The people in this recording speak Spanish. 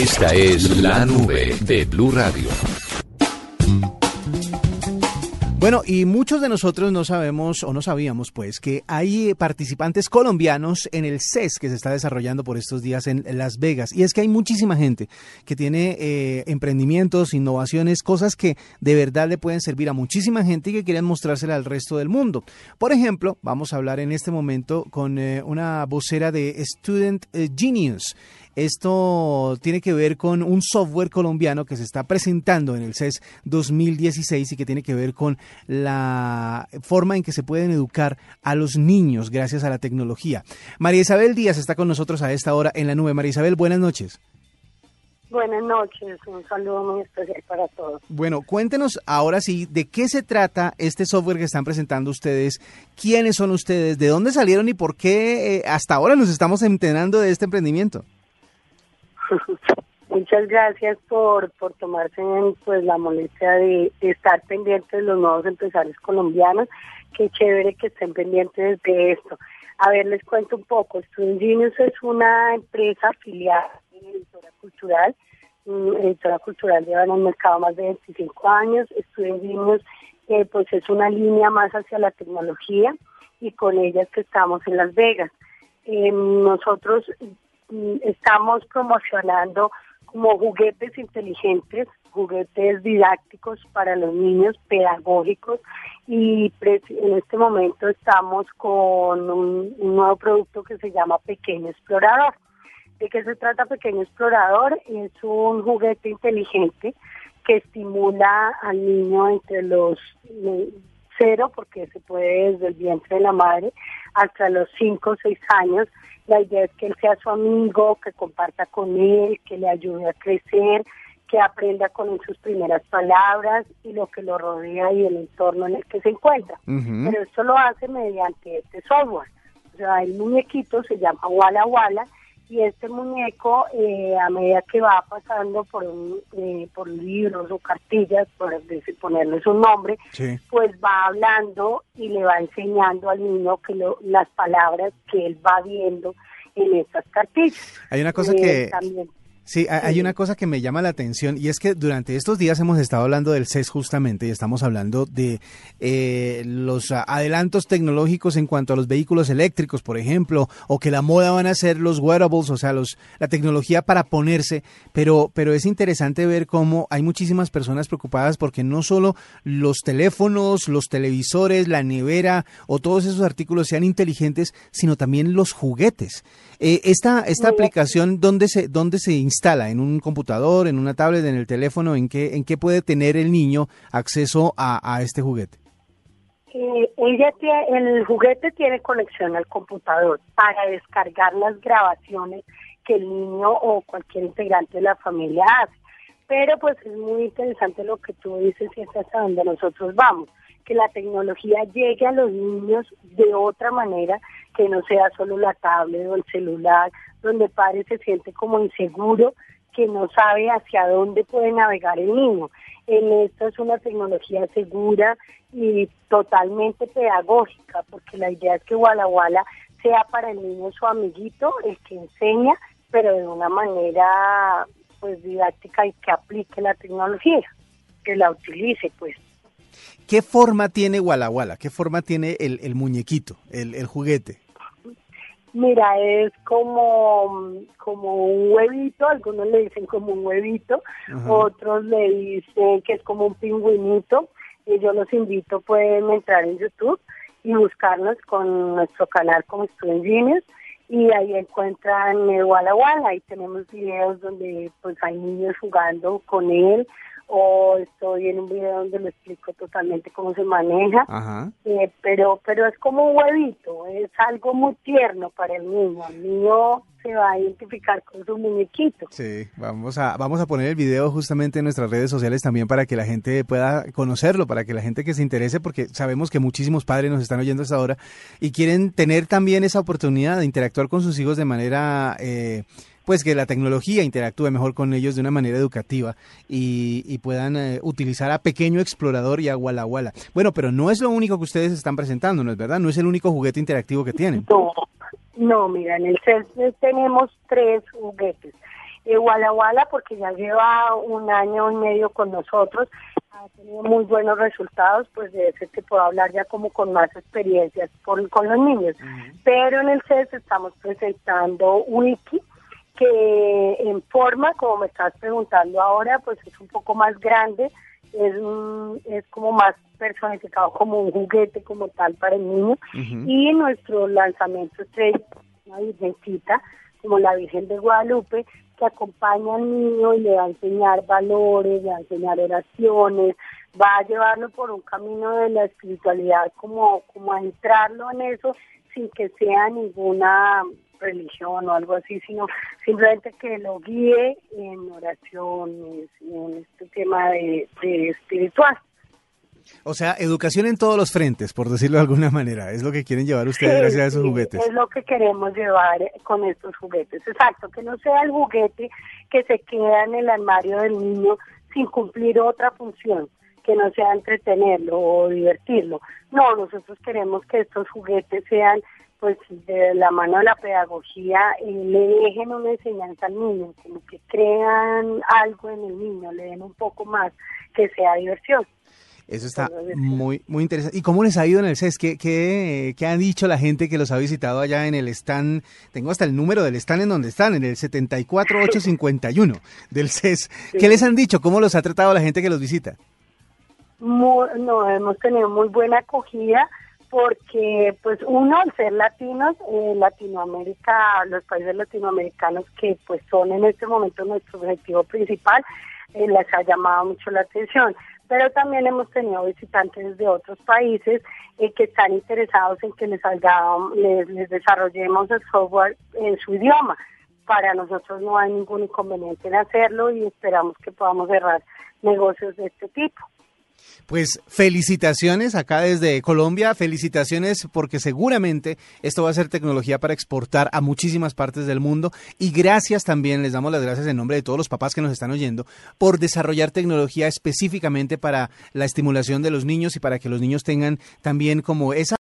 Esta es la nube de Blue Radio. Bueno, y muchos de nosotros no sabemos o no sabíamos pues que hay participantes colombianos en el CES que se está desarrollando por estos días en Las Vegas. Y es que hay muchísima gente que tiene eh, emprendimientos, innovaciones, cosas que de verdad le pueden servir a muchísima gente y que quieren mostrársela al resto del mundo. Por ejemplo, vamos a hablar en este momento con eh, una vocera de Student eh, Genius. Esto tiene que ver con un software colombiano que se está presentando en el CES 2016 y que tiene que ver con la forma en que se pueden educar a los niños gracias a la tecnología. María Isabel Díaz está con nosotros a esta hora en la nube. María Isabel, buenas noches. Buenas noches, un saludo muy especial para todos. Bueno, cuéntenos ahora sí de qué se trata este software que están presentando ustedes, quiénes son ustedes, de dónde salieron y por qué eh, hasta ahora nos estamos enterando de este emprendimiento. Muchas gracias por, por tomarse pues la molestia de, estar pendientes de los nuevos empresarios colombianos. Qué chévere que estén pendientes de esto. A ver, les cuento un poco. Student es una empresa afiliada en editora cultural. Mm, editora cultural lleva en el mercado más de 25 años. Student eh, pues es una línea más hacia la tecnología y con ella es que estamos en Las Vegas. Eh, nosotros estamos promocionando como juguetes inteligentes, juguetes didácticos para los niños, pedagógicos, y en este momento estamos con un, nuevo producto que se llama Pequeño Explorador. ¿De qué se trata Pequeño Explorador? Es un juguete inteligente que estimula al niño entre los cero, porque se puede desde el vientre de la madre, hasta los cinco o seis años, la idea es que él sea su amigo, que comparta con él, que le ayude a crecer, que aprenda con sus primeras palabras y lo que lo rodea y el entorno en el que se encuentra. Pero esto lo hace mediante este software. O sea, el muñequito se llama Walla Walla y este muñeco eh, a medida que va pasando por eh, por libros o cartillas por decir, ponerle su nombre pues va hablando y le va enseñando al niño que las palabras que él va viendo en estas cartillas. Hay una cosa eh, que Sí, hay una cosa que me llama la atención y es que durante estos días hemos estado hablando del CES justamente y estamos hablando de eh, los adelantos tecnológicos en cuanto a los vehículos eléctricos, por ejemplo, o que la moda van a ser los wearables, o sea, los, la tecnología para ponerse, pero, pero es interesante ver cómo hay muchísimas personas preocupadas porque no solo los teléfonos, los televisores, la nevera o todos esos artículos sean inteligentes, sino también los juguetes. Eh, esta esta aplicación, ¿dónde se, dónde se instala? ¿En un computador, en una tablet, en el teléfono? ¿En qué, en qué puede tener el niño acceso a, este juguete? Eh, ella el juguete tiene conexión al computador para descargar las grabaciones que el niño o cualquier integrante de la familia hace. Pero pues es muy interesante lo que tú dices y es hasta donde nosotros vamos, que la tecnología llegue a los niños de otra manera que no sea solo la tablet o el celular, donde padre se siente como inseguro, que no sabe hacia dónde puede navegar el niño. En esto es una tecnología segura y totalmente pedagógica, porque la idea es que Walla Walla sea para el niño su amiguito, el que enseña, pero de una manera pues didáctica y que aplique la tecnología, que la utilice pues. ¿Qué forma tiene Walla Walla? ¿Qué forma tiene el, el muñequito, el, el juguete? Mira, es como, como un huevito, algunos le dicen como un huevito, otros le dicen que es como un pingüinito, y yo los invito, pueden entrar en YouTube y buscarnos con nuestro canal como Student Genius, y ahí encuentran el Walla Walla, ahí tenemos videos donde pues hay niños jugando con él, o estoy en un video donde me explico totalmente cómo se maneja, eh, pero pero es como un huevito, es algo muy tierno para el niño, el niño se va a identificar con su muñequito. Sí, vamos a vamos a poner el video justamente en nuestras redes sociales también para que la gente pueda conocerlo, para que la gente que se interese, porque sabemos que muchísimos padres nos están oyendo hasta ahora y quieren tener también esa oportunidad de interactuar con sus hijos de manera eh, pues que la tecnología interactúe mejor con ellos de una manera educativa y, puedan eh, utilizar a Pequeño Explorador y a Walla Walla. Bueno, pero no es lo único que ustedes están presentando, ¿no es verdad? No es el único juguete interactivo que tienen. No, no mira, en el CES tenemos tres juguetes. Eh, Walla Walla, porque ya lleva un año y medio con nosotros, ha tenido muy buenos resultados, pues de ese te puedo hablar ya como con más experiencias con, con los niños. Pero en el CES estamos presentando Wiki, que en forma, como me estás preguntando ahora, pues es un poco más grande, es, es como más personificado como un juguete como tal para el niño. Y nuestro lanzamiento es una virgencita, como la Virgen de Guadalupe, que acompaña al niño y le va a enseñar valores, le va a enseñar oraciones, va a llevarlo por un camino de la espiritualidad, como, como a entrarlo en eso sin que sea ninguna religión o algo así, sino simplemente que lo guíe en oraciones, en este tema de, espiritual. O sea, educación en todos los frentes, por decirlo de alguna manera, es lo que quieren llevar ustedes gracias a esos juguetes. Es lo que queremos llevar con estos juguetes, exacto, que no sea el juguete que se queda en el armario del niño sin cumplir otra función, que no sea entretenerlo o divertirlo. No, nosotros queremos que estos juguetes sean pues de la mano de la pedagogía eh, le dejen una enseñanza al niño, como que crean algo en el niño, le den un poco más, que sea diversión. Eso está muy muy interesante. ¿Y cómo les ha ido en el CES? ¿Qué, qué, qué ha dicho la gente que los ha visitado allá en el stand? Tengo hasta el número del stand en donde están, en el 74851 del CES. ¿Qué les han dicho? ¿Cómo los ha tratado la gente que los visita? no, hemos tenido muy buena acogida porque pues uno al ser latinos eh, Latinoamérica los países latinoamericanos que pues son en este momento nuestro objetivo principal eh, les ha llamado mucho la atención pero también hemos tenido visitantes de otros países eh, que están interesados en que les, les, les desarrollemos el software en su idioma para nosotros no hay ningún inconveniente en hacerlo y esperamos que podamos cerrar negocios de este tipo. Pues felicitaciones acá desde Colombia, felicitaciones porque seguramente esto va a ser tecnología para exportar a muchísimas partes del mundo. Y gracias también, les damos las gracias en nombre de todos los papás que nos están oyendo por desarrollar tecnología específicamente para la estimulación de los niños y para que los niños tengan también como esa